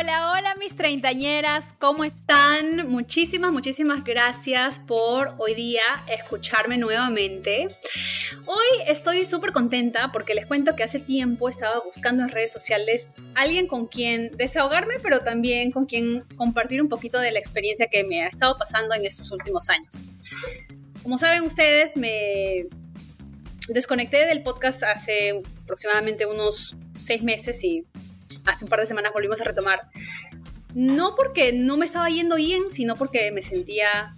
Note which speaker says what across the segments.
Speaker 1: Hola, hola mis treintañeras, ¿cómo están? Muchísimas, muchísimas gracias por hoy día escucharme nuevamente. Hoy estoy súper contenta porque les cuento que hace tiempo estaba buscando en redes sociales alguien con quien desahogarme, pero también con quien compartir un poquito de la experiencia que me ha estado pasando en estos últimos años. Como saben ustedes, me desconecté del podcast hace aproximadamente unos seis meses y hace un par de semanas volvimos a retomar. No porque no me estaba yendo bien, sino porque me sentía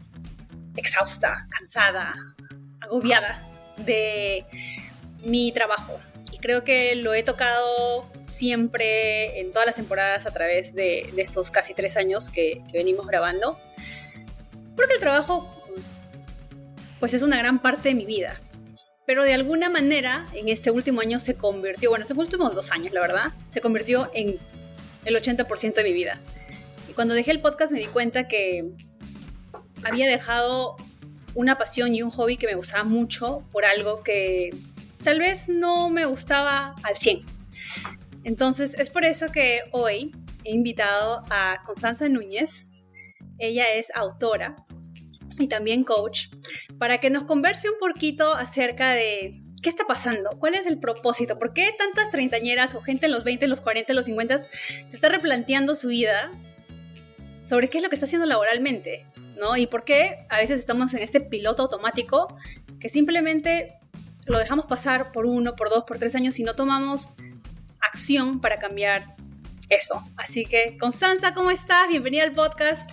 Speaker 1: exhausta, cansada, agobiada de mi trabajo. Y creo que lo he tocado siempre en todas las temporadas a través de, estos casi tres años que, que venimos grabando. Porque el trabajo, pues es una gran parte de mi vida pero de alguna manera en este último año se convirtió, bueno, estos últimos dos años, la verdad, se convirtió en el 80% de mi vida. Y cuando dejé el podcast me di cuenta que había dejado una pasión y un hobby que me gustaba mucho por algo que tal vez no me gustaba al 100. Entonces es por eso que hoy he invitado a Constanza Núñez. Ella es autora y también coach, para que nos converse un poquito acerca de qué está pasando, cuál es el propósito, por qué tantas treintañeras o gente en los 20, los 40, los 50 se está replanteando su vida sobre qué es lo que está haciendo laboralmente, ¿no? Y por qué a veces estamos en este piloto automático que simplemente lo dejamos pasar por uno, por dos, por tres años y no tomamos acción para cambiar eso. Así que, Constanza, ¿cómo estás? Bienvenida al podcast.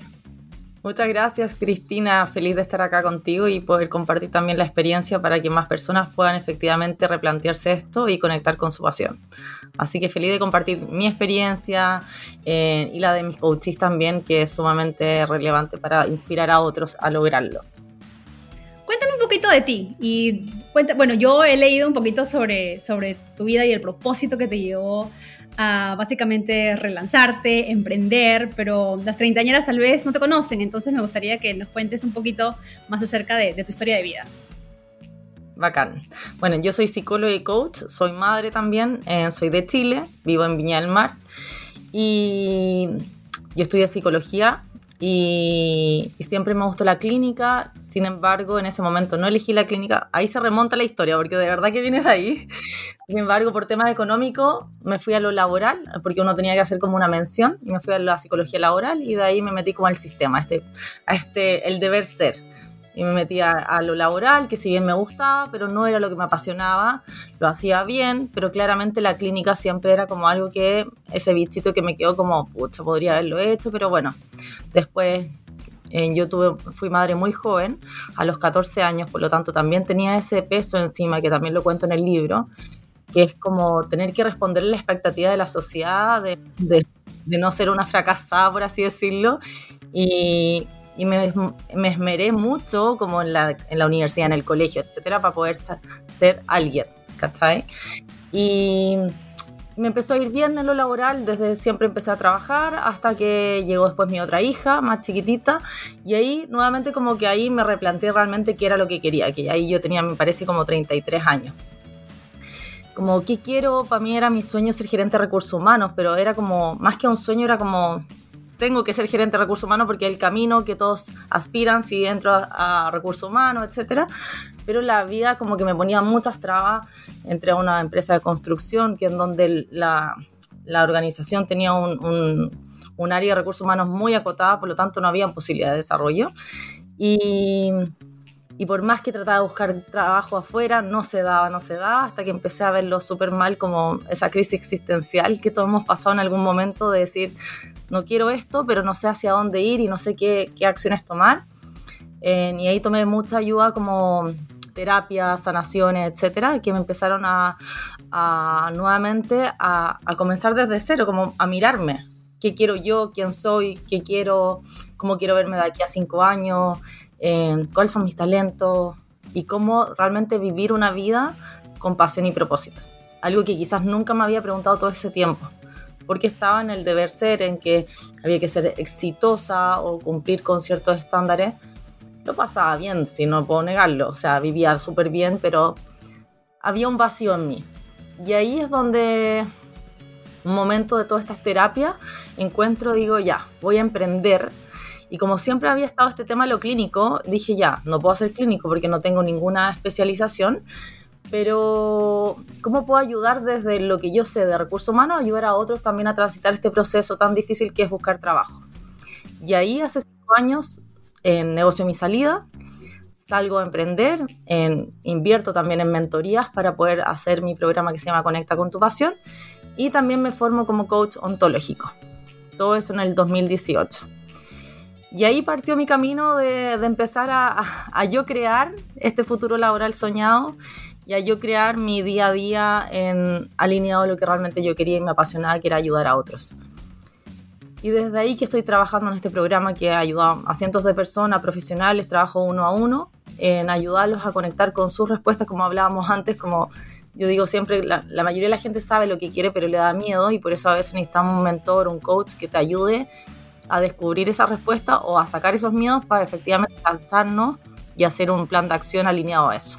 Speaker 2: Muchas gracias, Cristina. Feliz de estar acá contigo y poder compartir también la experiencia para que más personas puedan efectivamente replantearse esto y conectar con su pasión. Así que feliz de compartir mi experiencia eh, y la de mis coaches también, que es sumamente relevante para inspirar a otros a lograrlo.
Speaker 1: Cuéntame un poquito de ti y cuenta, bueno, yo he leído un poquito sobre, sobre tu vida y el propósito que te llevó básicamente relanzarte, emprender, pero las treintañeras tal vez no te conocen, entonces me gustaría que nos cuentes un poquito más acerca de, tu historia de vida.
Speaker 2: Bacán. Bueno, yo soy psicóloga y coach, soy madre también, eh, soy de Chile, vivo en Viña del Mar y yo estudié psicología y, siempre me gustó la clínica, sin embargo en ese momento no elegí la clínica, ahí se remonta la historia porque de verdad que viene de ahí, sin embargo por temas económicos me fui a lo laboral porque uno tenía que hacer como una mención y me fui a la psicología laboral y de ahí me metí como al sistema, este, a este, el deber ser. Y me metí a, lo laboral, que si bien me gustaba, pero no era lo que me apasionaba, lo hacía bien, pero claramente la clínica siempre era como algo que, ese bichito que me quedó como, pucha, podría haberlo hecho, pero bueno, después eh, yo tuve, fui madre muy joven, a los 14 años, por lo tanto también tenía ese peso encima, que también lo cuento en el libro, que es como tener que responder a la expectativa de la sociedad, de, de no ser una fracasada, por así decirlo, y, y me, me, esmeré mucho como en la, en la, universidad, en el colegio, etcétera, para poder ser alguien, ¿cachai? Y me empezó a ir bien en lo laboral, desde siempre empecé a trabajar hasta que llegó después mi otra hija, más chiquitita, y ahí nuevamente como que ahí me replanteé realmente qué era lo que quería, que ahí yo tenía, me parece, como 33 años. Como, ¿qué quiero? Para mí era mi sueño ser gerente de recursos humanos, pero era como, más que un sueño, era como, tengo que ser gerente de recursos humanos porque es el camino que todos aspiran si entro a, recursos humanos, etcétera. Pero la vida como que me ponía muchas trabas entre una empresa de construcción que en donde la, la organización tenía un, un, un, área de recursos humanos muy acotada, por lo tanto no había posibilidad de desarrollo. Y, y por más que trataba de buscar trabajo afuera, no se daba, no se daba, hasta que empecé a verlo súper mal como esa crisis existencial que todos hemos pasado en algún momento de decir, no quiero esto, pero no sé hacia dónde ir y no sé qué, qué acciones tomar. Eh, y ahí tomé mucha ayuda como terapias, sanaciones, etcétera, que me empezaron a, a nuevamente a, a, comenzar desde cero, como a mirarme. ¿Qué quiero yo? ¿Quién soy? ¿Qué quiero? ¿Cómo quiero verme de aquí a cinco años? Eh, ¿Cuáles son mis talentos? Y cómo realmente vivir una vida con pasión y propósito. Algo que quizás nunca me había preguntado todo ese tiempo porque estaba en el deber ser, en que había que ser exitosa o cumplir con ciertos estándares. Lo pasaba bien, si no puedo negarlo, o sea, vivía súper bien, pero había un vacío en mí. Y ahí es donde, un momento de todas estas terapias, encuentro, digo, ya, voy a emprender. Y como siempre había estado este tema lo clínico, dije, ya, no puedo ser clínico porque no tengo ninguna especialización, pero ¿cómo puedo ayudar desde lo que yo sé de recursos humanos, ayudar a otros también a transitar este proceso tan difícil que es buscar trabajo? Y ahí hace cinco años en negocio mi salida, salgo a emprender, en, invierto también en mentorías para poder hacer mi programa que se llama Conecta con tu pasión y también me formo como coach ontológico. Todo eso en el 2018. Y ahí partió mi camino de, empezar a, yo crear este futuro laboral soñado y a yo crear mi día a día en alineado a lo que realmente yo quería y me apasionaba, que era ayudar a otros. Y desde ahí que estoy trabajando en este programa que ha ayudado a cientos de personas, profesionales, trabajo uno a uno, en ayudarlos a conectar con sus respuestas, como hablábamos antes, como yo digo siempre, la, la mayoría de la gente sabe lo que quiere, pero le da miedo y por eso a veces necesitamos un mentor, un coach que te ayude a descubrir esa respuesta o a sacar esos miedos para efectivamente lanzarnos y hacer un plan de acción alineado a eso.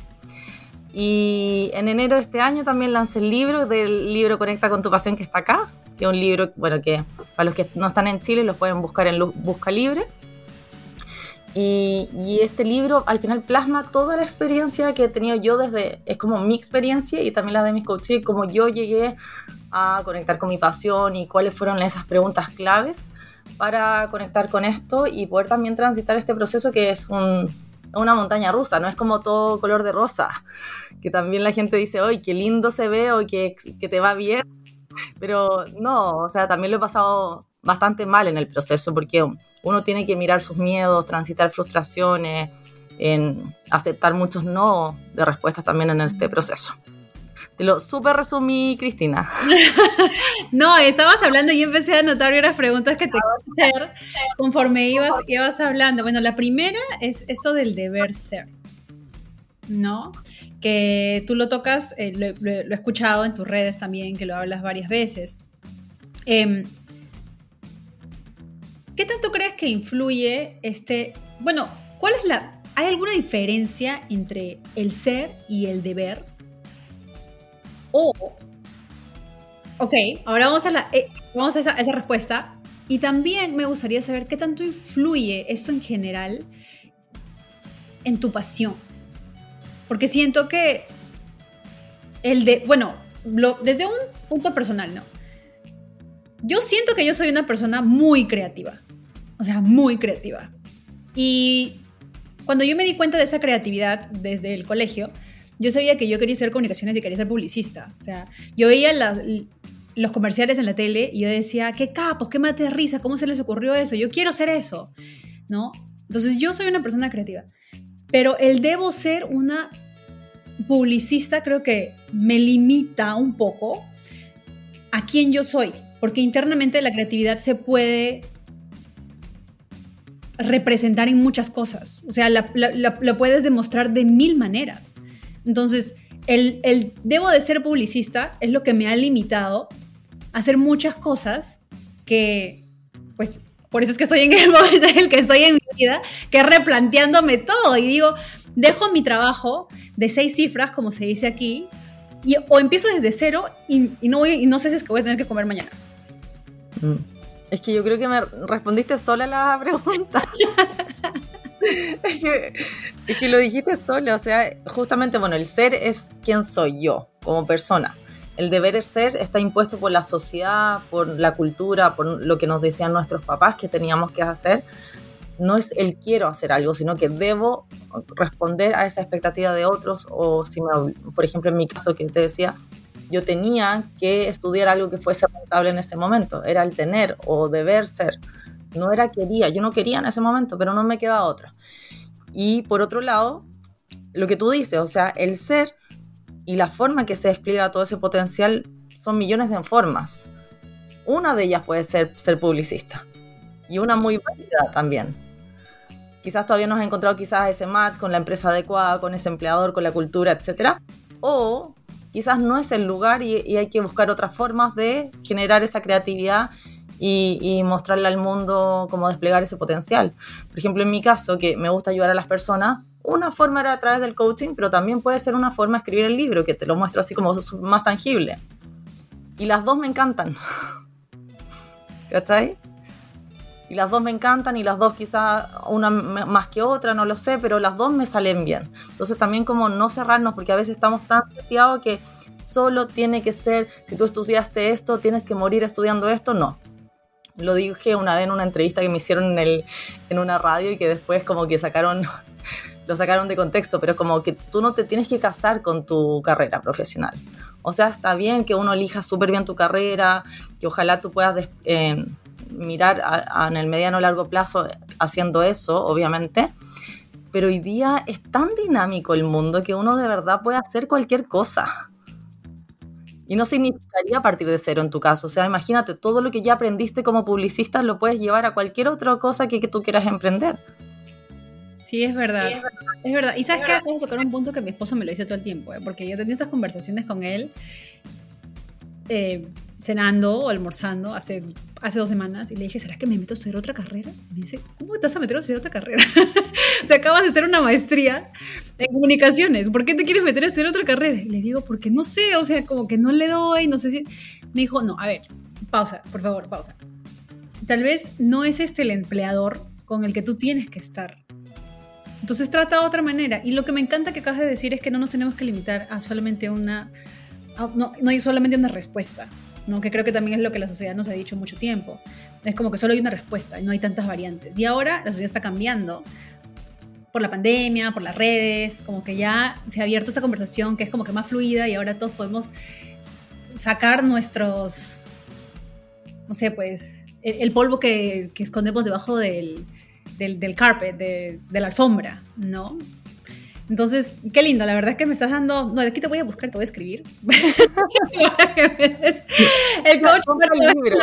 Speaker 2: Y en enero de este año también lancé el libro del libro Conecta con tu pasión que está acá, que es un libro, bueno, que para los que no están en Chile los pueden buscar en Busca Libre. Y, y, este libro al final plasma toda la experiencia que he tenido yo desde, es como mi experiencia y también la de mis coaches, como yo llegué a conectar con mi pasión y cuáles fueron esas preguntas claves para conectar con esto y poder también transitar este proceso que es un, una montaña rusa, no es como todo color de rosa, que también la gente dice, ¡ay, qué lindo se ve! o que, que te va bien, pero no, o sea, también lo he pasado bastante mal en el proceso porque uno tiene que mirar sus miedos, transitar frustraciones, en aceptar muchos no de respuestas también en este proceso. Te lo súper resumí, Cristina.
Speaker 1: no, estabas hablando y yo empecé a anotar unas preguntas que te iba a hacer conforme ibas, ibas hablando. Bueno, la primera es esto del deber ser, ¿no? Que tú lo tocas, eh, lo, he escuchado en tus redes también, que lo hablas varias veces. Eh, ¿Qué tanto crees que influye este... Bueno, ¿cuál es la... ¿Hay alguna diferencia entre el ser y el deber? O... Ok, ahora vamos a, la, eh, vamos esa, a esa respuesta. Y también me gustaría saber qué tanto influye esto en general en tu pasión. Porque siento que el de, bueno, lo, desde un punto personal, ¿no? Yo siento que yo soy una persona muy creativa o sea, muy creativa. Y cuando yo me di cuenta de esa creatividad desde el colegio, yo sabía que yo quería estudiar comunicaciones y quería ser publicista. O sea, yo veía las, los comerciales en la tele y yo decía, qué capos, qué mate de risa, ¿cómo se les ocurrió eso? Yo quiero ser eso, ¿no? Entonces yo soy una persona creativa, pero el debo ser una publicista creo que me limita un poco a quién yo soy, porque internamente la creatividad se puede representar en muchas cosas. O sea, la, la, puedes demostrar de mil maneras. Entonces, el, el, debo de ser publicista es lo que me ha limitado a hacer muchas cosas que, pues, por eso es que estoy en el momento en el que estoy en mi vida, que replanteándome todo y digo, dejo mi trabajo de seis cifras, como se dice aquí, y, o empiezo desde cero y, y no, voy, y no sé si es que voy a tener que comer mañana.
Speaker 2: Mm. Es que yo creo que me respondiste sola la pregunta. es, que, es, que, lo dijiste sola, o sea, justamente, bueno, el ser es quien soy yo como persona. El deber ser está impuesto por la sociedad, por la cultura, por lo que nos decían nuestros papás que teníamos que hacer. no es el quiero hacer algo, sino que debo responder a esa expectativa de otros o si me, por ejemplo en mi caso que te decía, yo tenía que estudiar algo que fuese rentable en ese momento, era el tener o deber ser, no era quería, yo no quería en ese momento, pero no me queda otra. Y por otro lado, lo que tú dices, o sea, el ser y la forma que se despliega todo ese potencial son millones de formas. Una de ellas puede ser ser publicista y una muy válida también. Quizás todavía no has encontrado quizás ese match con la empresa adecuada, con ese empleador, con la cultura, etc. O quizás no es el lugar y, hay que buscar otras formas de generar esa creatividad y, y, mostrarle al mundo cómo desplegar ese potencial. Por ejemplo, en mi caso, que me gusta ayudar a las personas, una forma era a través del coaching, pero también puede ser una forma de escribir el libro, que te lo muestro así como más tangible. Y las dos me encantan. ¿Cachai? Y las dos me encantan y las dos quizás una más que otra, no lo sé, pero las dos me salen bien. Entonces también como no cerrarnos, porque a veces estamos tan seteados que solo tiene que ser, si tú estudiaste esto, tienes que morir estudiando esto, no. Lo dije una vez en una entrevista que me hicieron en, el, en una radio y que después como que sacaron, lo sacaron de contexto, pero como que tú no te tienes que casar con tu carrera profesional. O sea, está bien que uno elija súper bien tu carrera, que ojalá tú puedas eh, mirar en el mediano o largo plazo haciendo eso, obviamente. Pero hoy día es tan dinámico el mundo que uno de verdad puede hacer cualquier cosa. Y no significaría partir de cero en tu caso. O sea, imagínate, todo lo que ya aprendiste como publicista lo puedes llevar a cualquier otra cosa que, que tú quieras emprender.
Speaker 1: Sí, es verdad. es verdad. Y sabes que acabo de tocar un punto que mi esposo me lo dice todo el tiempo, ¿eh? porque yo tenía estas conversaciones con él eh, cenando o almorzando hace, hace dos semanas y le dije, ¿será que me meto a estudiar otra carrera? Y me dice, ¿cómo te vas a meter a estudiar otra carrera? o sea, acabas de hacer una maestría en comunicaciones, ¿por qué te quieres meter a estudiar otra carrera? Y le digo, porque no sé, o sea, como que no le doy, no sé si... Me dijo, no, a ver, pausa, por favor, pausa. Tal vez no es este el empleador con el que tú tienes que estar entonces trata de otra manera. Y lo que me encanta que acabas de decir es que no nos tenemos que limitar a solamente una, no, no hay solamente una respuesta, ¿no? que creo que también es lo que la sociedad nos ha dicho mucho tiempo. Es como que solo hay una respuesta y no hay tantas variantes. Y ahora la sociedad está cambiando por la pandemia, por las redes, como que ya se ha abierto esta conversación que es como que más fluida y ahora todos podemos sacar nuestros, no sé, pues, el, polvo que, que escondemos debajo del, del, del carpet, de, de, la alfombra, ¿no? Entonces, qué lindo, la verdad es que me estás dando, no, de aquí te voy a buscar, te voy a escribir.
Speaker 2: el coach el libro.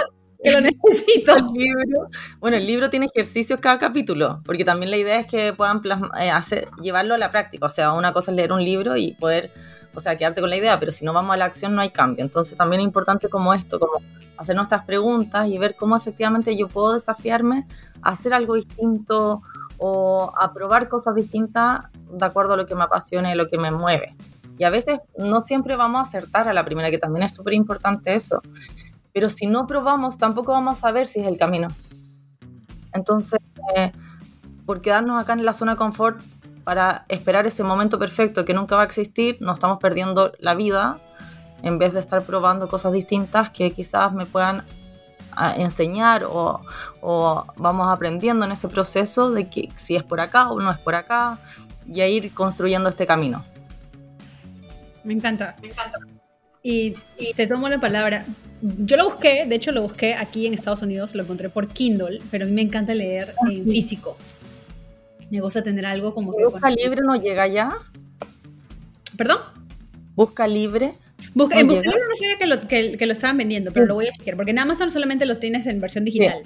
Speaker 2: que lo necesito. El libro, bueno, el libro tiene ejercicios cada capítulo, porque también la idea es que puedan eh, hacer, llevarlo a la práctica. O sea, una cosa es leer un libro y poder, o sea, quedarte con la idea, pero si no vamos a la acción no hay cambio. Entonces también es importante como esto, como hacer nuestras preguntas y ver cómo efectivamente yo puedo desafiarme hacer algo distinto o a probar cosas distintas de acuerdo a lo que me apasiona y lo que me mueve. Y a veces no siempre vamos a acertar a la primera, que también es súper importante eso. Pero si no probamos, tampoco vamos a saber si es el camino. Entonces, eh, por quedarnos acá en la zona de confort para esperar ese momento perfecto que nunca va a existir, nos estamos perdiendo la vida en vez de estar probando cosas distintas que quizás me puedan a enseñar o, vamos aprendiendo en ese proceso de que si es por acá o no es por acá y a ir construyendo este camino.
Speaker 1: Me encanta, me encanta. Y, te tomo la palabra. Yo lo busqué, de hecho lo busqué aquí en Estados Unidos, lo encontré por Kindle, pero a mí me encanta leer en físico. Me gusta tener algo como que...
Speaker 2: ¿Busca libre no llega ya?
Speaker 1: ¿Perdón?
Speaker 2: ¿Busca libre?
Speaker 1: Busca, en Busca no sabía que lo, que, lo, estaban vendiendo, pero lo voy a chequear, porque en Amazon solamente lo tienes en versión digital.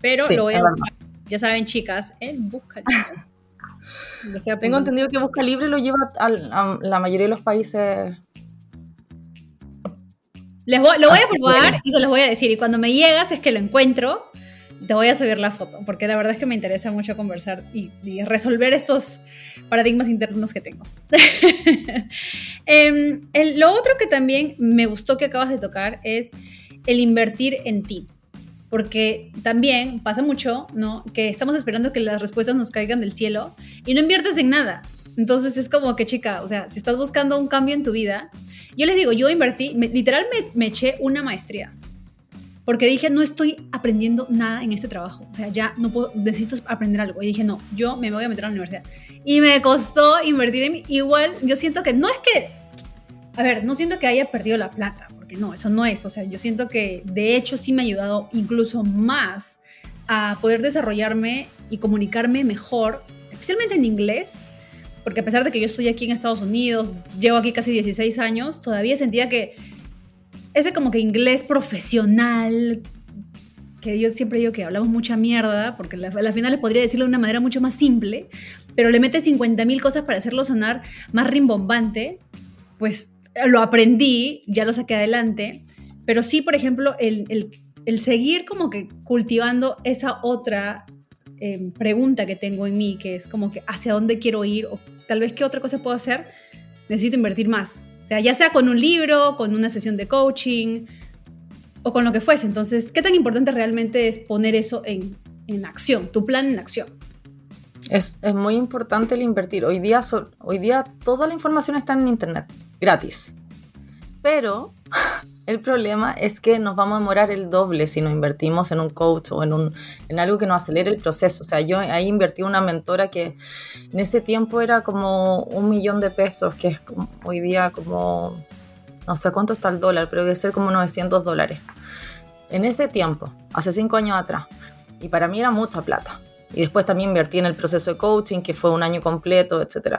Speaker 1: Pero lo voy a buscar. Ya saben, chicas, en Busca
Speaker 2: Tengo entendido que Busca Libre lo lleva a, la mayoría de los países.
Speaker 1: Les voy, lo voy a probar y se los voy a decir. Y cuando me llegas es que lo encuentro, te voy a subir la foto, porque la verdad es que me interesa mucho conversar y, resolver estos paradigmas internos que tengo. Em, lo otro que también me gustó que acabas de tocar es el invertir en ti. Porque también pasa mucho, ¿no? Que estamos esperando que las respuestas nos caigan del cielo y no inviertes en nada. Entonces es como que, chica, o sea, si estás buscando un cambio en tu vida, yo les digo, yo invertí, literalmente literal me eché una maestría porque dije, no estoy aprendiendo nada en este trabajo. O sea, ya no puedo, necesito aprender algo. Y dije, no, yo me voy a meter a la universidad. Y me costó invertir en mí. Igual, yo siento que no es que, a ver, no siento que haya perdido la plata, porque no, eso no es. O sea, yo siento que de hecho sí me ha ayudado incluso más a poder desarrollarme y comunicarme mejor, especialmente en inglés. Porque a pesar de que yo estoy aquí en Estados Unidos, llevo aquí casi 16 años, todavía sentía que ese como que inglés profesional, que yo siempre digo que hablamos mucha mierda, porque al final les podría decirlo de una manera mucho más simple, pero le metes 50 mil cosas para hacerlo sonar más rimbombante, pues lo aprendí, ya lo saqué adelante, pero sí, por ejemplo, el, el, seguir como que cultivando esa otra em, pregunta que tengo en mí, que es como que hacia dónde quiero ir o tal vez qué otra cosa puedo hacer, necesito invertir más. Ya sea con un libro, con una sesión de coaching o con lo que fuese. Entonces, ¿qué tan importante realmente es poner eso en, en acción, tu plan en acción?
Speaker 2: Es, es, muy importante el invertir. Hoy día, hoy día toda la información está en Internet, gratis. Pero el problema es que nos vamos a demorar el doble si nos invertimos en un coach o en, un, en algo que nos acelere el proceso. O sea, yo ahí invertí una mentora que en ese tiempo era como un millón de pesos, que es hoy día como, no sé cuánto está el dólar, pero debe ser como 900 dólares. En ese tiempo, hace cinco años atrás. Y para mí era mucha plata. Y después también invertí en el proceso de coaching, que fue un año completo, etcétera.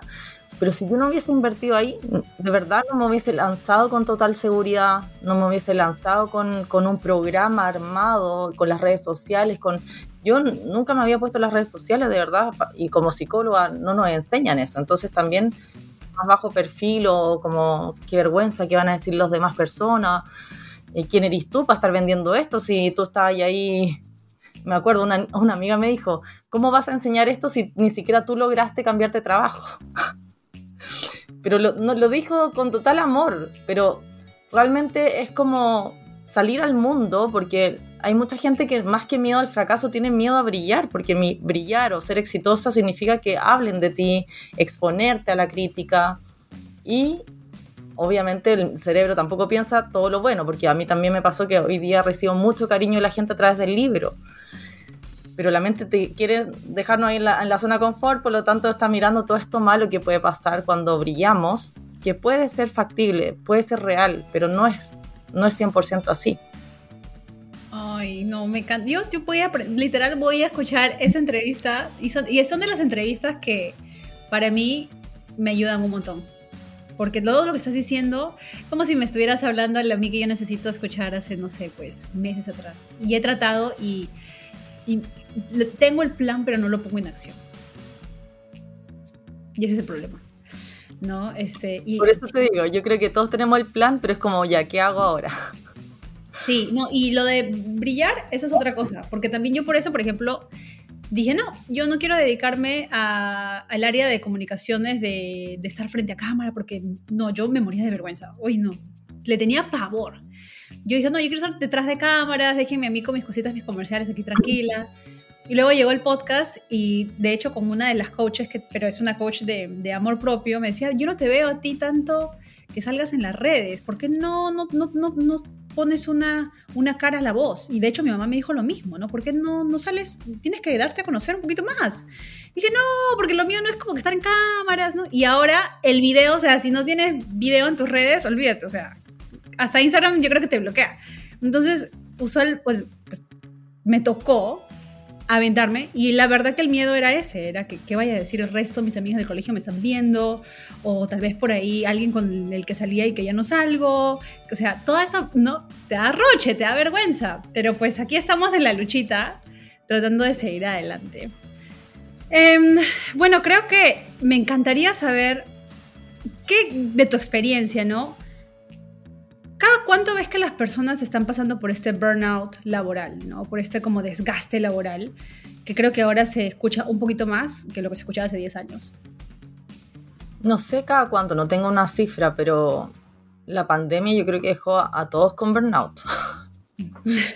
Speaker 2: Pero si yo no hubiese invertido ahí, de verdad no me hubiese lanzado con total seguridad, no me hubiese lanzado con, con un programa armado, con las redes sociales, con... Yo nunca me había puesto las redes sociales, de verdad, y como psicóloga no nos enseñan eso. Entonces también más bajo perfil o como qué vergüenza que van a decir las demás personas. ¿Quién eres tú para estar vendiendo esto si tú estás ahí me acuerdo, una, una, amiga me dijo, ¿cómo vas a enseñar esto si ni siquiera tú lograste cambiarte trabajo? pero lo, no, lo dijo con total amor, pero realmente es como salir al mundo porque hay mucha gente que más que miedo al fracaso tiene miedo a brillar, porque mi, brillar o ser exitosa significa que hablen de ti, exponerte a la crítica. Y obviamente el cerebro tampoco piensa todo lo bueno, porque a mí también me pasó que hoy día recibo mucho cariño de la gente a través del libro pero la mente te quiere dejarnos ahí en la, en la, zona confort, por lo tanto está mirando todo esto malo que puede pasar cuando brillamos, que puede ser factible, puede ser real, pero no es, no es 100% así.
Speaker 1: Ay, no, me encanta. Yo, yo voy a, literal, voy a escuchar esa entrevista y son, y son de las entrevistas que para mí me ayudan un montón. Porque todo lo que estás diciendo, como si me estuvieras hablando a mí que yo necesito escuchar hace, no sé, pues meses atrás. Y he tratado y y tengo el plan, pero no lo pongo en acción. Y ese es el problema. ¿No? Este, y,
Speaker 2: por eso te digo, yo creo que todos tenemos el plan, pero es como, ya, ¿qué hago ahora?
Speaker 1: Sí, no, y lo de brillar, eso es otra cosa, porque también yo por eso, por ejemplo, dije, no, yo no quiero dedicarme al área de comunicaciones, de, de, estar frente a cámara, porque no, yo me moría de vergüenza. Uy, no, le tenía pavor yo dije, no, yo quiero estar detrás de cámaras, déjenme a mí con mis cositas, mis comerciales aquí tranquila. Y luego llegó el podcast y de hecho con una de las coaches, que, pero es una coach de, amor propio, me decía, yo no te veo a ti tanto que salgas en las redes, ¿por qué no, no, no, no, no pones una, una cara a la voz? Y de hecho mi mamá me dijo lo mismo, ¿no? ¿Por qué no, no sales? Tienes que darte a conocer un poquito más. Y dije, no, porque lo mío no es como que estar en cámaras, ¿no? Y ahora el video, o sea, si no tienes video en tus redes, olvídate, o sea, hasta Instagram yo creo que te bloquea. Entonces, usual, pues, pues, me tocó aventarme y la verdad que el miedo era ese, era que qué vaya a decir el resto, mis amigos del colegio me están viendo o tal vez por ahí alguien con el que salía y que ya no salgo, o sea, todo eso no te da roche, te da vergüenza, pero pues aquí estamos en la luchita tratando de seguir adelante. Em, bueno, creo que me encantaría saber qué de tu experiencia, ¿no? ¿Cada cuánto ves que las personas están pasando por este burnout laboral, ¿no? por este como desgaste laboral, que creo que ahora se escucha un poquito más que lo que se escuchaba hace 10 años?
Speaker 2: No sé cada cuánto, no tengo una cifra, pero la pandemia yo creo que dejó a, todos con burnout.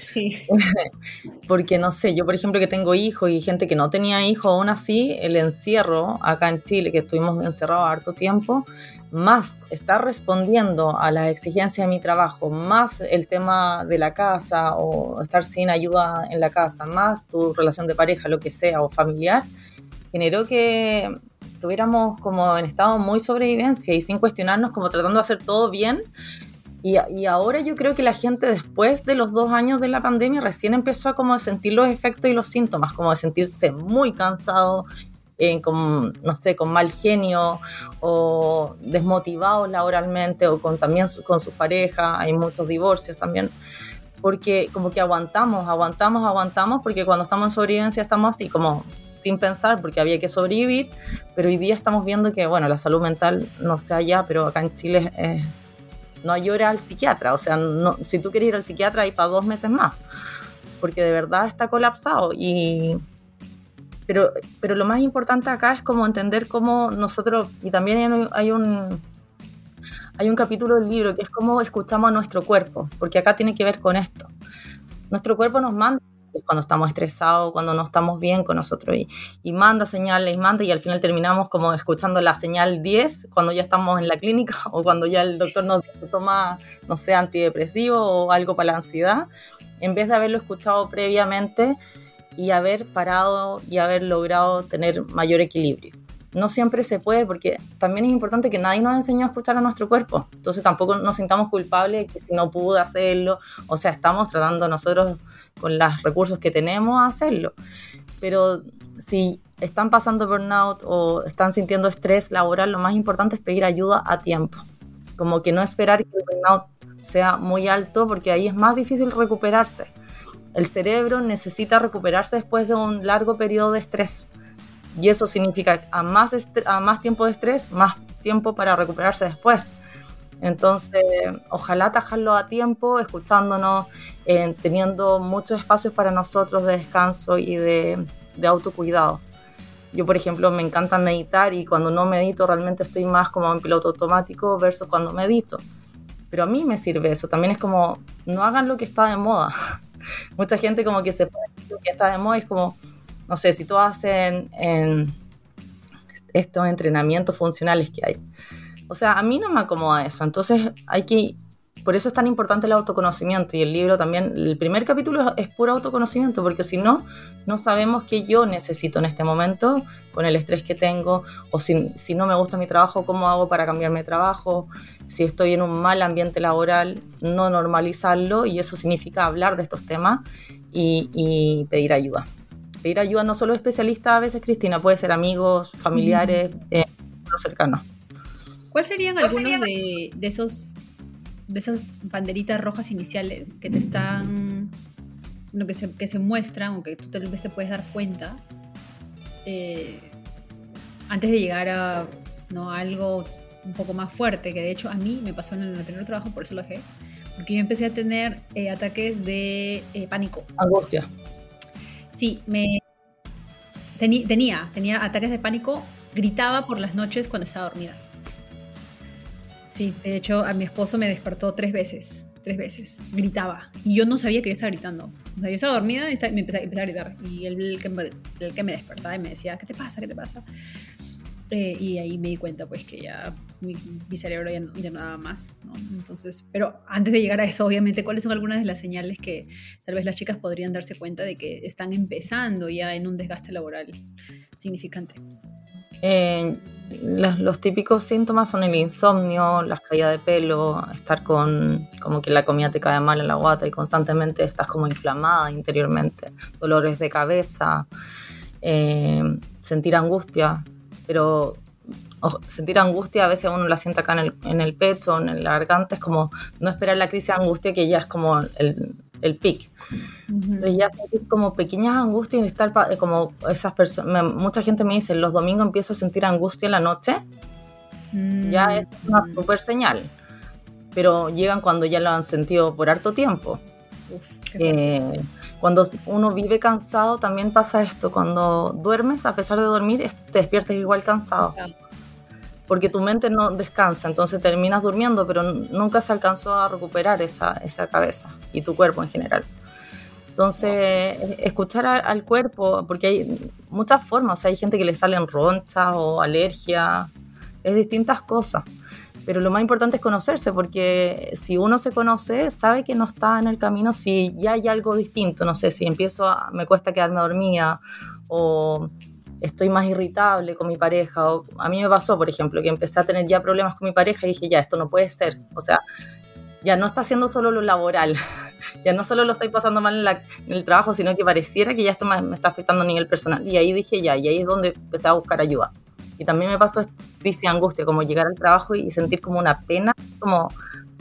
Speaker 1: Sí.
Speaker 2: Porque no sé, yo por ejemplo que tengo hijos y gente que no tenía hijos, aún así el encierro acá en Chile, que estuvimos encerrados harto tiempo, más estar respondiendo a las exigencias de mi trabajo, más el tema de la casa o estar sin ayuda en la casa, más tu relación de pareja, lo que sea, o familiar, generó que estuviéramos como en estado muy sobrevivencia y sin cuestionarnos, como tratando de hacer todo bien. Y, ahora yo creo que la gente después de los dos años de la pandemia recién empezó a como sentir los efectos y los síntomas, como de sentirse muy cansado, eh, con, no sé, con mal genio o desmotivados laboralmente o con, también con sus parejas, hay muchos divorcios también, porque como que aguantamos, aguantamos, aguantamos, porque cuando estamos en sobrevivencia estamos así como sin pensar porque había que sobrevivir, pero hoy día estamos viendo que, bueno, la salud mental no sé allá, pero acá en Chile es no hay hora al psiquiatra. O sea, no, si tú quieres ir al psiquiatra, hay para dos meses más, porque de verdad está colapsado. Y, pero, pero lo más importante acá es como entender cómo nosotros, y también hay un, hay un capítulo del libro que es cómo escuchamos a nuestro cuerpo, porque acá tiene que ver con esto. Nuestro cuerpo nos manda cuando estamos estresados, cuando no estamos bien con nosotros y, y, manda señales y manda y al final terminamos como escuchando la señal 10 cuando ya estamos en la clínica o cuando ya el doctor nos toma, no sé, antidepresivo o algo para la ansiedad, en vez de haberlo escuchado previamente y haber parado y haber logrado tener mayor equilibrio no siempre se puede porque también es importante que nadie nos enseñó a escuchar a nuestro cuerpo. Entonces tampoco nos sintamos culpables que si no pude hacerlo. O sea, estamos tratando nosotros con los recursos que tenemos a hacerlo. Pero si están pasando burnout o están sintiendo estrés laboral, lo más importante es pedir ayuda a tiempo. Como que no esperar que el burnout sea muy alto porque ahí es más difícil recuperarse. El cerebro necesita recuperarse después de un largo periodo de estrés. Y eso significa a más, a más tiempo de estrés, más tiempo para recuperarse después. Entonces, ojalá atajarlo a tiempo, escuchándonos, eh, teniendo muchos espacios para nosotros de descanso y de, de, autocuidado. Yo, por ejemplo, me encanta meditar y cuando no medito realmente estoy más como en piloto automático versus cuando medito. Pero a mí me sirve eso. También es como, no hagan lo que está de moda. Mucha gente como que se pone que está de moda es como, no sé, si tú haces en, estos entrenamientos funcionales que hay. O sea, a mí no me acomoda eso. Entonces hay que... Por eso es tan importante el autoconocimiento. Y el libro también, el primer capítulo es puro autoconocimiento, porque si no, no sabemos qué yo necesito en este momento con el estrés que tengo, o si, si no me gusta mi trabajo, cómo hago para cambiarme de trabajo, si estoy en un mal ambiente laboral, no normalizarlo, y eso significa hablar de estos temas y, y pedir ayuda. Pedir ayuda no solo de especialistas, a veces, Cristina, puede ser amigos, familiares, eh, cercanos.
Speaker 1: ¿Cuáles serían algunos de, esos de esas banderitas rojas iniciales que te están lo que se, que se muestran o que tú tal vez te puedes dar cuenta eh, antes de llegar a ¿no? algo un poco más fuerte que de hecho a mí me pasó en el anterior trabajo por eso lo dejé porque yo empecé a tener eh, ataques de eh, pánico
Speaker 2: angustia
Speaker 1: Sí, me tenía, tenía ataques de pánico, gritaba por las noches cuando estaba dormida. Sí, de hecho a mi esposo me despertó tres veces, tres veces, gritaba. Y yo no sabía que yo estaba gritando. O sea, yo estaba dormida y me empecé, a gritar. Y él el que, el que me despertaba y me decía, ¿qué te pasa? ¿Qué te pasa? Eh, y ahí me di cuenta pues que ya mi, cerebro ya no, ya daba más. Entonces, pero antes de llegar a eso, obviamente, ¿cuáles son algunas de las señales que tal vez las chicas podrían darse cuenta de que están empezando ya en un desgaste laboral significante?
Speaker 2: Eh, los, los, típicos síntomas son el insomnio, las caídas de pelo, estar con como que la comida te cae mal en la guata y constantemente estás como inflamada interiormente, dolores de cabeza, eh, sentir angustia, pero sentir angustia a veces uno la siente acá en el, en el pecho, en la garganta, es como no esperar la crisis de angustia que ya es como el, el pic. Entonces ya sentir como pequeñas angustias y estar como esas personas, mucha gente me dice, los domingos empiezo a sentir angustia en la noche, ya es una mm. super señal, pero llegan cuando ya lo han sentido por harto tiempo. Eh, cuando uno vive cansado también pasa esto, cuando duermes, a pesar de dormir, te despiertas igual cansado. Porque tu mente no descansa, entonces terminas durmiendo, pero nunca se alcanzó a recuperar esa, esa cabeza y tu cuerpo en general. Entonces, escuchar al cuerpo, porque hay muchas formas, hay gente que le salen ronchas o alergia, es distintas cosas. Pero lo más importante es conocerse, porque si uno se conoce, sabe que no está en el camino si ya hay algo distinto. No sé, si empiezo a, me cuesta quedarme dormida o estoy más irritable con mi pareja. O, a mí me pasó, por ejemplo, que empecé a tener ya problemas con mi pareja y dije, ya, esto no puede ser. O sea, ya no está haciendo solo lo laboral, ya no solo lo estoy pasando mal en, el trabajo, sino que pareciera que ya esto me, está afectando a nivel personal. Y ahí dije, ya, y ahí es donde empecé a buscar ayuda. Y también me pasó esta crisis de angustia, como llegar al trabajo y sentir como una pena, como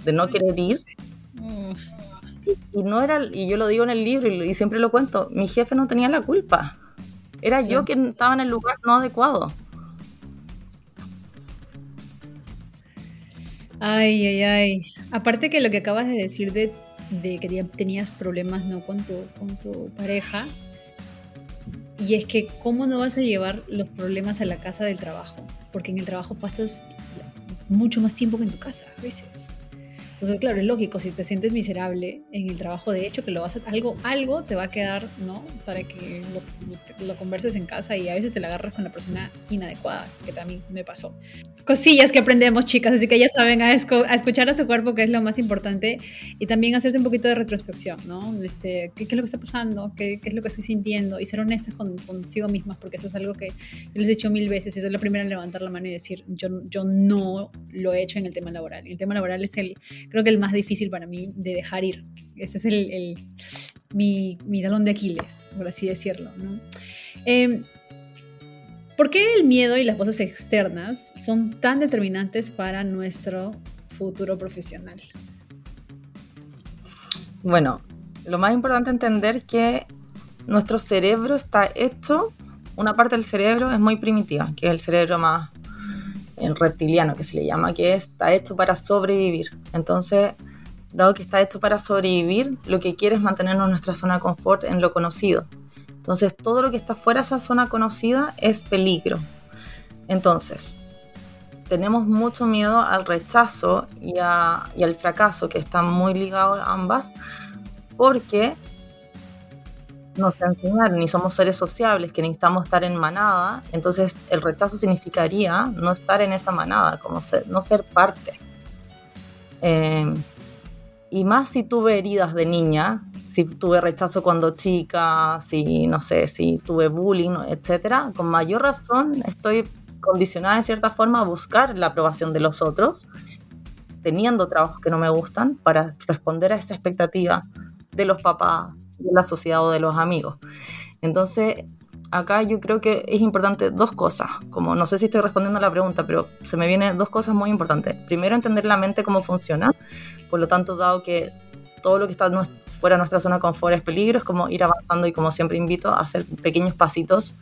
Speaker 2: de no querer ir. Mm. Y, no era, y yo lo digo en el libro y siempre lo cuento, mi jefe no tenía la culpa era yo quien estaba en el lugar no adecuado.
Speaker 1: Ay, ay, ay. Aparte que lo que acabas de decir de, que tenías problemas ¿no? con, tu, con tu pareja, y es que cómo no vas a llevar los problemas a la casa del trabajo, porque en el trabajo pasas mucho más tiempo que en tu casa a veces. Entonces, claro, es lógico, si te sientes miserable en el trabajo, de hecho, que lo vas a, algo, algo te va a quedar, ¿no? Para que lo, lo, converses en casa y a veces te la agarras con la persona inadecuada, que también me pasó. Cosillas que aprendemos, chicas, así que ya saben a, escuchar a su cuerpo, que es lo más importante, y también hacerse un poquito de retrospección, ¿no? Este, ¿qué, es lo que está pasando? ¿Qué, ¿Qué, es lo que estoy sintiendo? Y ser honestas con, consigo mismas, porque eso es algo que yo les he dicho mil veces, eso es la primera en levantar la mano y decir, yo, yo no lo he hecho en el tema laboral. El tema laboral es el creo que el más difícil para mí de dejar ir. Ese es el, mi, mi, talón de Aquiles, por así decirlo. Em, ¿Por qué el miedo y las voces externas son tan determinantes para nuestro futuro profesional?
Speaker 2: Bueno, lo más importante entender que nuestro cerebro está hecho, una parte del cerebro es muy primitiva, que es el cerebro más el reptiliano que se le llama, que está hecho para sobrevivir. Entonces, dado que está hecho para sobrevivir, lo que quiere es mantenernos en nuestra zona de confort, en lo conocido. Entonces, todo lo que está fuera de esa zona conocida es peligro. Entonces, tenemos mucho miedo al rechazo y, y al fracaso, que están muy ligados ambas, porque nos enseñar ni somos seres sociables, que necesitamos estar en manada, entonces el rechazo significaría no estar en esa manada, como ser, no ser parte. Em, y más si tuve heridas de niña, si tuve rechazo cuando chica, si no sé, si tuve bullying, etcétera, con mayor razón estoy condicionada de cierta forma a buscar la aprobación de los otros, teniendo trabajos que no me gustan, para responder a esa expectativa de los papás, de la sociedad o de los amigos. Entonces, acá yo creo que es importante dos cosas, como no sé si estoy respondiendo a la pregunta, pero se me vienen dos cosas muy importantes. Primero, entender la mente cómo funciona, por lo tanto, dado que todo lo que está fuera de nuestra zona de confort es peligro, es como ir avanzando y como siempre invito a hacer pequeños pasitos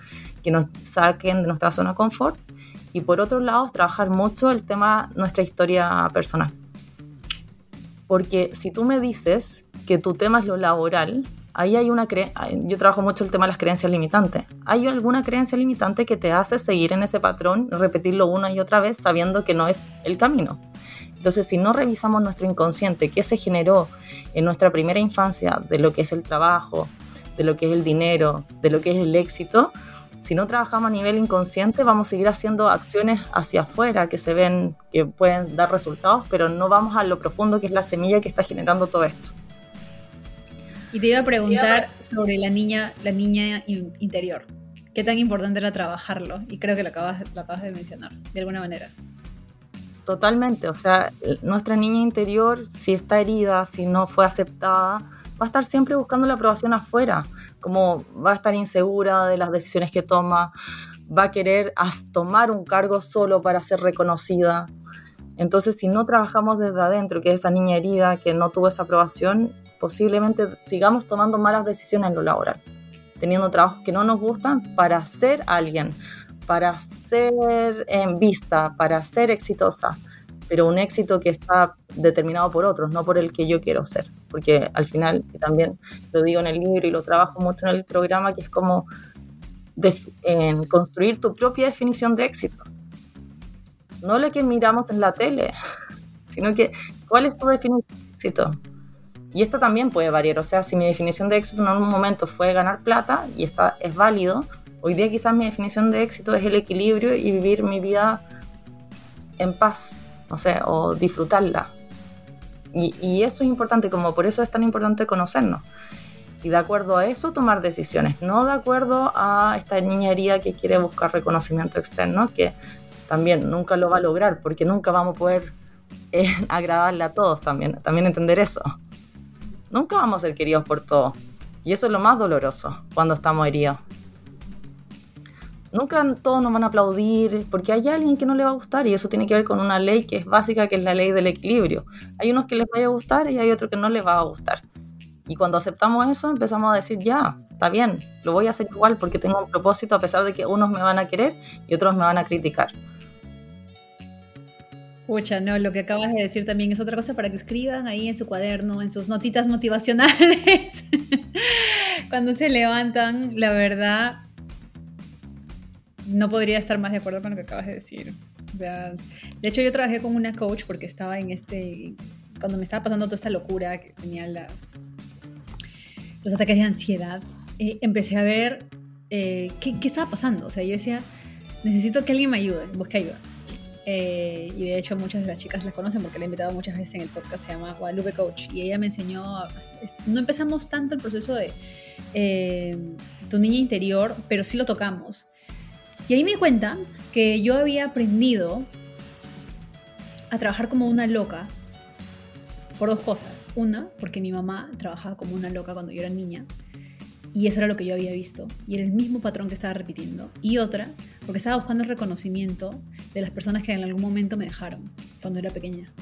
Speaker 2: que nos saquen de nuestra zona de confort. Y por otro lado, trabajar mucho el tema nuestra historia personal. Porque si tú me dices que tu tema es lo laboral, ahí hay una yo trabajo mucho el tema de las creencias limitantes. ¿Hay alguna creencia limitante que te hace seguir en ese patrón, repetirlo una y otra vez sabiendo que no es el camino? Entonces, si no revisamos nuestro inconsciente, qué se generó en nuestra primera infancia de lo que es el trabajo, de lo que es el dinero, de lo que es el éxito, si no trabajamos a nivel inconsciente, vamos a seguir haciendo acciones hacia afuera que se ven, que pueden dar resultados, pero no vamos a lo profundo que es la semilla que está generando todo esto.
Speaker 1: Y te iba a preguntar sobre la niña, la niña interior. ¿Qué tan importante era trabajarlo? Y creo que lo acabas, lo acabas de mencionar, de alguna manera.
Speaker 2: Totalmente, o sea, nuestra niña interior, si está herida, si no fue aceptada, va a estar siempre buscando la aprobación afuera, como va a estar insegura de las decisiones que toma, va a querer tomar un cargo solo para ser reconocida. Entonces, si no trabajamos desde adentro, que es esa niña herida que no tuvo esa aprobación, posiblemente sigamos tomando malas decisiones en lo laboral, teniendo trabajos que no nos gustan para ser alguien, para ser en vista, para ser exitosa, pero un éxito que está determinado por otros, no por el que yo quiero ser, porque al final, y también lo digo en el libro y lo trabajo mucho en el programa, que es como en construir tu propia definición de éxito. no la que miramos en la tele, sino que cuál es tu definición de éxito. Y esto también puede variar, o sea, si mi definición de éxito en algún momento fue ganar plata y esta es válido, hoy día quizás mi definición de éxito es el equilibrio y vivir mi vida en paz, o sea, o disfrutarla. Y, y eso es importante, como por eso es tan importante conocernos. Y de acuerdo a eso tomar decisiones, no de acuerdo a esta niñería que quiere buscar reconocimiento externo, que también nunca lo va a lograr, porque nunca vamos a poder eh, agradarle a todos también, también entender eso. Nunca vamos a ser queridos por todos. Y eso es lo más doloroso cuando estamos heridos. Nunca todos nos van a aplaudir porque hay alguien que no le va a gustar y eso tiene que ver con una ley que es básica, que es la ley del equilibrio. Hay unos que les vaya a gustar y hay otros que no les va a gustar. Y cuando aceptamos eso, empezamos a decir, ya, está bien, lo voy a hacer igual porque tengo un propósito a pesar de que unos me van a querer y otros me van a criticar.
Speaker 1: Pucha, no, lo que acabas de decir también es otra cosa para que escriban ahí en su cuaderno, en sus notitas motivacionales. Cuando se levantan, la verdad, no podría estar más de acuerdo con lo que acabas de decir. de hecho, yo trabajé con una coach porque estaba en este. Cuando me estaba pasando toda esta locura, que tenía los ataques de ansiedad, eh, empecé a ver eh, qué, qué estaba pasando. O sea, yo decía, necesito que alguien me ayude, busque ayuda. Eh, y de hecho muchas de las chicas la conocen porque la he invitado muchas veces en el podcast, se llama Guadalupe Coach, y ella me enseñó, no empezamos tanto el proceso de eh, tu niña interior, pero sí lo tocamos. Y ahí me di cuenta que yo había aprendido a trabajar como una loca por dos cosas. Una, porque mi mamá trabajaba como una loca cuando yo era niña. Y eso era lo que yo había visto. Y era el mismo patrón que estaba repitiendo. Y otra, porque estaba buscando el reconocimiento de las personas que en algún momento me dejaron cuando era pequeña.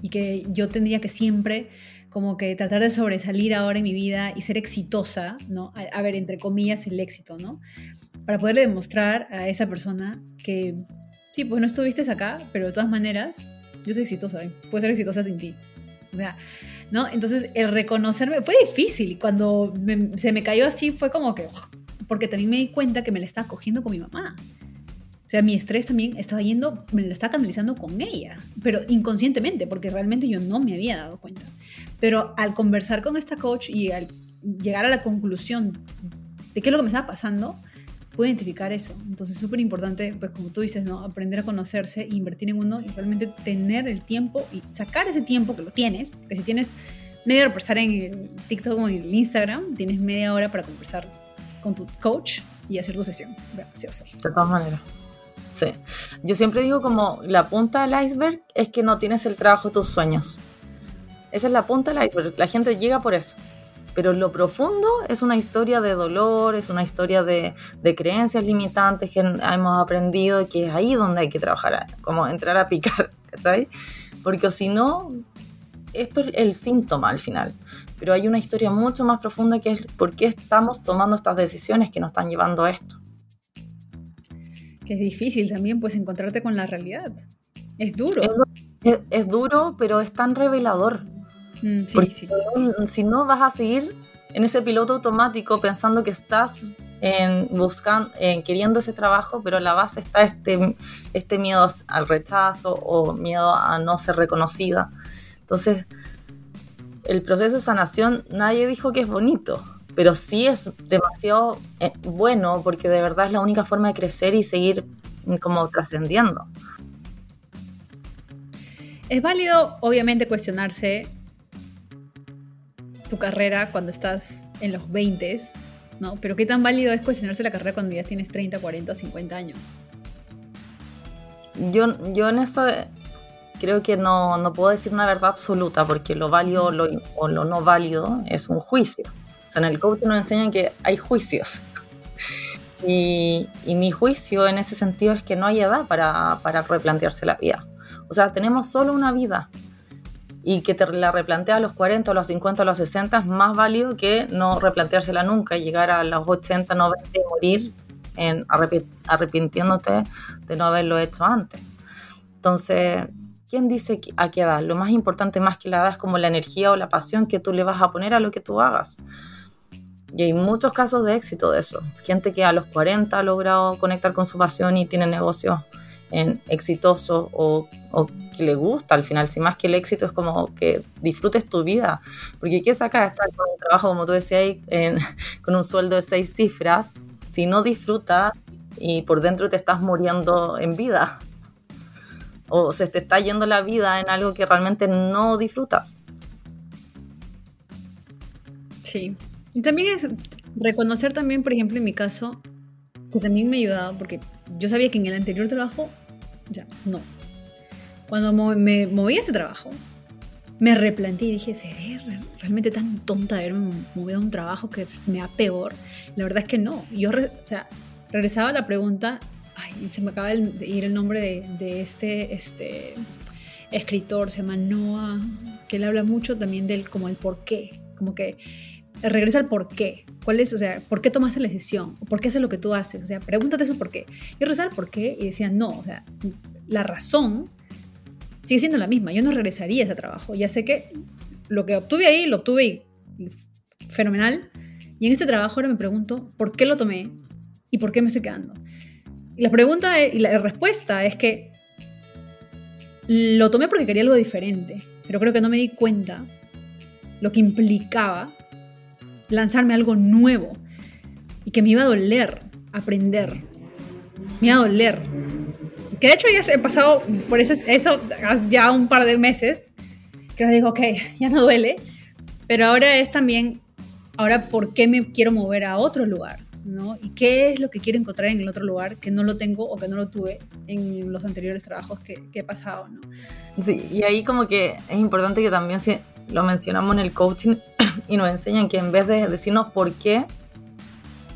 Speaker 1: Y que yo tendría que siempre como que tratar de sobresalir ahora en mi vida y ser exitosa, ¿no? A, ver, entre comillas, el éxito, ¿no? Para poderle demostrar a esa persona que, sí, pues no estuviste acá, pero de todas maneras, yo soy exitosa, ¿eh? puedo ser exitosa sin ti. O sea, ¿no? Entonces, el reconocerme fue difícil. Cuando se me cayó así, fue como que. Porque también me di cuenta que me la estaba cogiendo con mi mamá. O sea, mi estrés también estaba yendo, me lo estaba canalizando con ella, pero inconscientemente, porque realmente yo no me había dado cuenta. Pero al conversar con esta coach y al llegar a la conclusión de qué es lo que me estaba pasando, pude identificar eso. Entonces, súper importante, pues como tú dices, ¿no? Aprender a conocerse, invertir en uno y realmente tener el tiempo y sacar ese tiempo que lo tienes, que si tienes media hora para estar en el TikTok o en el Instagram, tienes media hora para conversar con tu coach y hacer tu sesión.
Speaker 2: De todas maneras. Sí. Yo siempre digo como la punta del iceberg es que no tienes el trabajo de tus sueños. Esa es la punta del iceberg. La gente llega por eso pero lo profundo es una historia de dolor, es una historia de, creencias limitantes que hemos aprendido que es ahí donde hay que trabajar, como entrar a picar, ¿sabes? Porque si no, esto es el síntoma al final, pero hay una historia mucho más profunda que es por qué estamos tomando estas decisiones que nos están llevando a esto.
Speaker 1: Que es difícil también, pues, encontrarte con la realidad. Es duro.
Speaker 2: es duro, pero es tan revelador Mm, si no vas a seguir en ese piloto automático pensando que estás en buscando, en queriendo ese trabajo, pero a la base está este, este miedo al rechazo o miedo a no ser reconocida. Entonces, el proceso de sanación, nadie dijo que es bonito, pero sí es demasiado eh, bueno porque de verdad es la única forma de crecer y seguir como trascendiendo.
Speaker 1: Es válido, obviamente, cuestionarse tu carrera cuando estás en los 20, ¿no? Pero qué tan válido es cuestionarse la carrera cuando ya tienes 30, 40, 50 años.
Speaker 2: Yo, yo en eso creo que no, no puedo decir una verdad absoluta porque lo válido lo, o lo no válido es un juicio. O sea, en el coaching nos enseñan que hay juicios. Y, y, mi juicio en ese sentido es que no hay edad para, para replantearse la vida. O sea, tenemos solo una vida y que te la replantea a los 40, a los 50, a los 60 es más válido que no replanteársela nunca, llegar a los 80, 90 y morir en arrepintiéndote de no haberlo hecho antes. Entonces, ¿quién dice a qué edad? Lo más importante más que la edad es como la energía o la pasión que tú le vas a poner a lo que tú hagas. Y hay muchos casos de éxito de eso. Gente que a los 40 ha logrado conectar con su pasión y tiene negocios en exitoso o, que le gusta al final, si más que el éxito es como que disfrutes tu vida, porque ¿qué saca estar con un trabajo, como tú decías, con un sueldo de seis cifras, si no disfrutas y por dentro te estás muriendo en vida? O se te está yendo la vida en algo que realmente no disfrutas.
Speaker 1: Sí. Y también es reconocer también, por ejemplo, en mi caso, que también me ha ayudado, porque yo sabía que en el anterior trabajo, ya, no. Cuando me moví a ese trabajo, me replanteé y dije, ¿seré realmente tan tonta de haberme movido a un trabajo que me da peor? La verdad es que no. Yo, o sea, regresaba a la pregunta, ay, se me acaba de ir el nombre de, de este, este escritor, se llama Noah, que él habla mucho también del como el por qué, como que regresa al por qué. ¿Cuál es, o sea, por qué tomaste la decisión? ¿Por qué haces lo que tú haces? O sea, pregúntate eso por qué. Y regresaba al por qué y decía, no, o sea, la razón sigue siendo la misma. Yo no regresaría a ese trabajo. Ya sé que lo que obtuve ahí, lo obtuve fenomenal. Y en este trabajo ahora me pregunto, ¿por qué lo tomé? ¿Y por qué me estoy quedando? Y la pregunta y la respuesta es que lo tomé porque quería algo diferente, pero creo que no me di cuenta lo que implicaba lanzarme algo nuevo y que me iba a doler aprender. Me iba a doler. Que de hecho ya he pasado por eso, eso ya un par de meses, que ahora digo, ok, ya no duele, pero ahora es también, ahora, ¿por qué me quiero mover a otro lugar? ¿no? ¿Y qué es lo que quiero encontrar en el otro lugar que no lo tengo o que no lo tuve en los anteriores trabajos que, que he pasado, ¿no?
Speaker 2: Sí, y ahí como que es importante que también si lo mencionamos en el coaching y nos enseñan que en vez de decirnos por qué,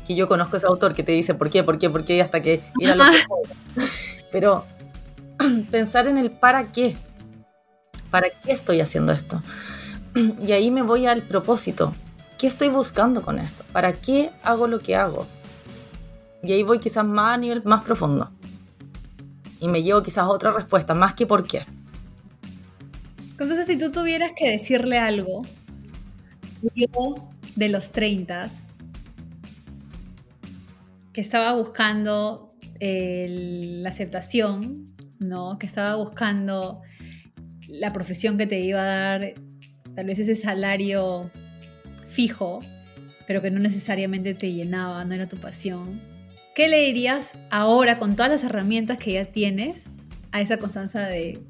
Speaker 2: que yo conozco ese autor que te dice por qué, por qué, por qué, hasta que ir a lo Pero pensar en el para qué. ¿Para qué estoy haciendo esto? Y ahí me voy al propósito. ¿Qué estoy buscando con esto? ¿Para qué hago lo que hago? Y ahí voy quizás más a nivel más profundo. Y me llevo quizás otra respuesta, más que por qué.
Speaker 1: Entonces, si tú tuvieras que decirle algo yo de los 30 que estaba buscando la aceptación, ¿no? Que estaba buscando la profesión que te iba a dar tal vez ese salario fijo, pero que no necesariamente te llenaba, no era tu pasión. ¿Qué le dirías ahora con todas las herramientas que ya tienes a esa constancia de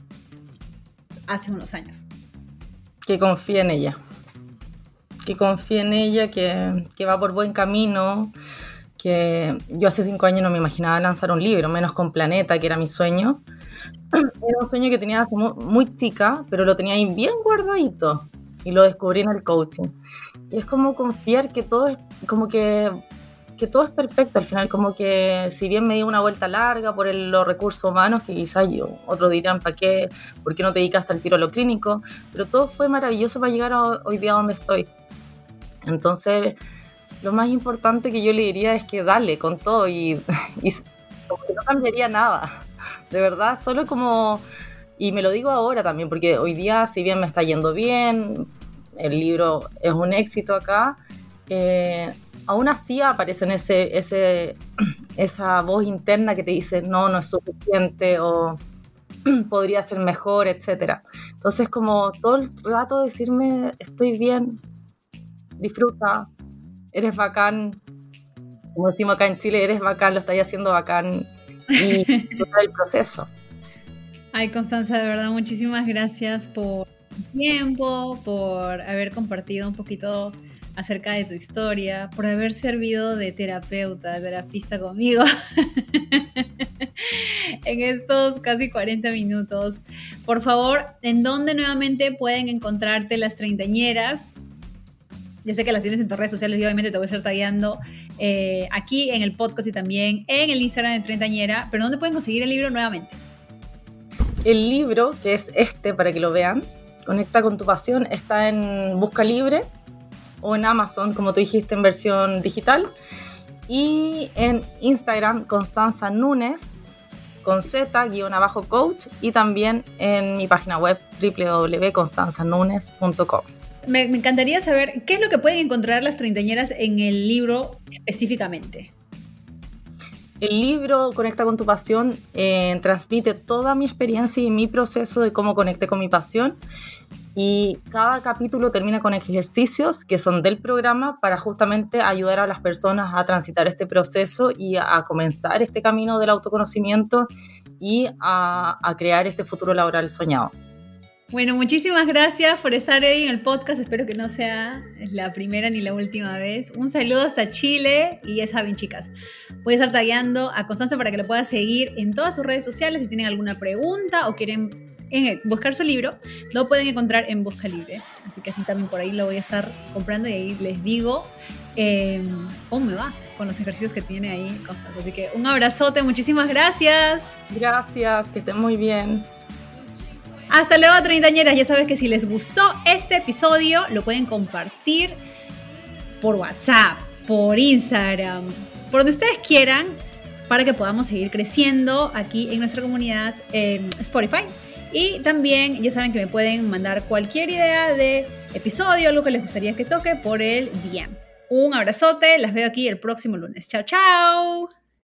Speaker 1: hace unos años.
Speaker 2: Que confíe en ella. Que confíe en ella, que va por buen camino. Que yo hace cinco años no me imaginaba lanzar un libro, menos con Planeta, que era mi sueño. Era un sueño que tenía muy, muy chica, pero lo tenía ahí bien guardadito y lo descubrí en el coaching. Y es como confiar que todo es como que que todo es perfecto al final, como que si bien me di una vuelta larga por los recursos humanos, que quizás yo, otros dirán, ¿para qué? ¿Por qué no te dedicaste al tiro a lo clínico? Pero todo fue maravilloso para llegar a hoy día donde estoy. Entonces, lo más importante que yo le diría es que dale con todo y, y como que no cambiaría nada. De verdad, solo como... Y me lo digo ahora también, porque hoy día, si bien me está yendo bien, el libro es un éxito acá, eh, aún así aparece en ese, ese, esa voz interna que te dice, no, no es suficiente o podría ser mejor, etc. Entonces, como todo el rato decirme, estoy bien, disfruta, eres bacán, como decimos acá en Chile, eres bacán, lo estás haciendo bacán y disfruta el proceso.
Speaker 1: Ay, Constanza, de verdad, muchísimas gracias por tu tiempo, por haber compartido un poquito acerca de tu historia, por haber servido de terapeuta, de terapista conmigo en estos casi 40 minutos. Por favor, ¿en dónde nuevamente pueden encontrarte las treintañeras? Ya sé que las tienes en tus redes sociales y obviamente te voy a estar tagueando eh, aquí en el podcast y también en el Instagram de Treintañera, pero ¿dónde pueden conseguir el libro nuevamente?
Speaker 2: El libro, que es este para que lo vean, Conecta con tu pasión, está en Busca Libre o en Amazon, como tú dijiste, en versión digital. Y en Instagram, Constanza Núñez, con Z, guion abajo coach, y también en mi página web www.constanzanunes.com.
Speaker 1: Me, encantaría saber qué es lo que pueden encontrar las treintañeras en el libro específicamente.
Speaker 2: el libro Conecta con tu pasión eh, transmite toda mi experiencia y mi proceso de cómo conecté con mi pasión y cada capítulo termina con ejercicios que son del programa para justamente ayudar a las personas a transitar este proceso y a, comenzar este camino del autoconocimiento y a, a crear este futuro laboral soñado.
Speaker 1: Bueno, muchísimas gracias por estar hoy en el podcast. Espero que no sea la primera ni la última vez. Un saludo hasta Chile y ya saben, chicas, voy a estar tagueando a Constanza para que lo pueda seguir en todas sus redes sociales. Si tienen alguna pregunta o quieren buscar su libro, lo pueden encontrar en Busca Libre. Así que así también por ahí lo voy a estar comprando y ahí les digo em, cómo me va con los ejercicios que tiene ahí Constanza. Así que un abrazote, muchísimas gracias.
Speaker 2: Gracias, que estén muy bien.
Speaker 1: Hasta luego, treintañeras. Ya sabes que si les gustó este episodio, lo pueden compartir por WhatsApp, por Instagram, por donde ustedes quieran, para que podamos seguir creciendo aquí en nuestra comunidad en Spotify. Y también ya saben que me pueden mandar cualquier idea de episodio, algo que les gustaría que toque por el DM. Un abrazote, las veo aquí el próximo lunes. Chao, chao.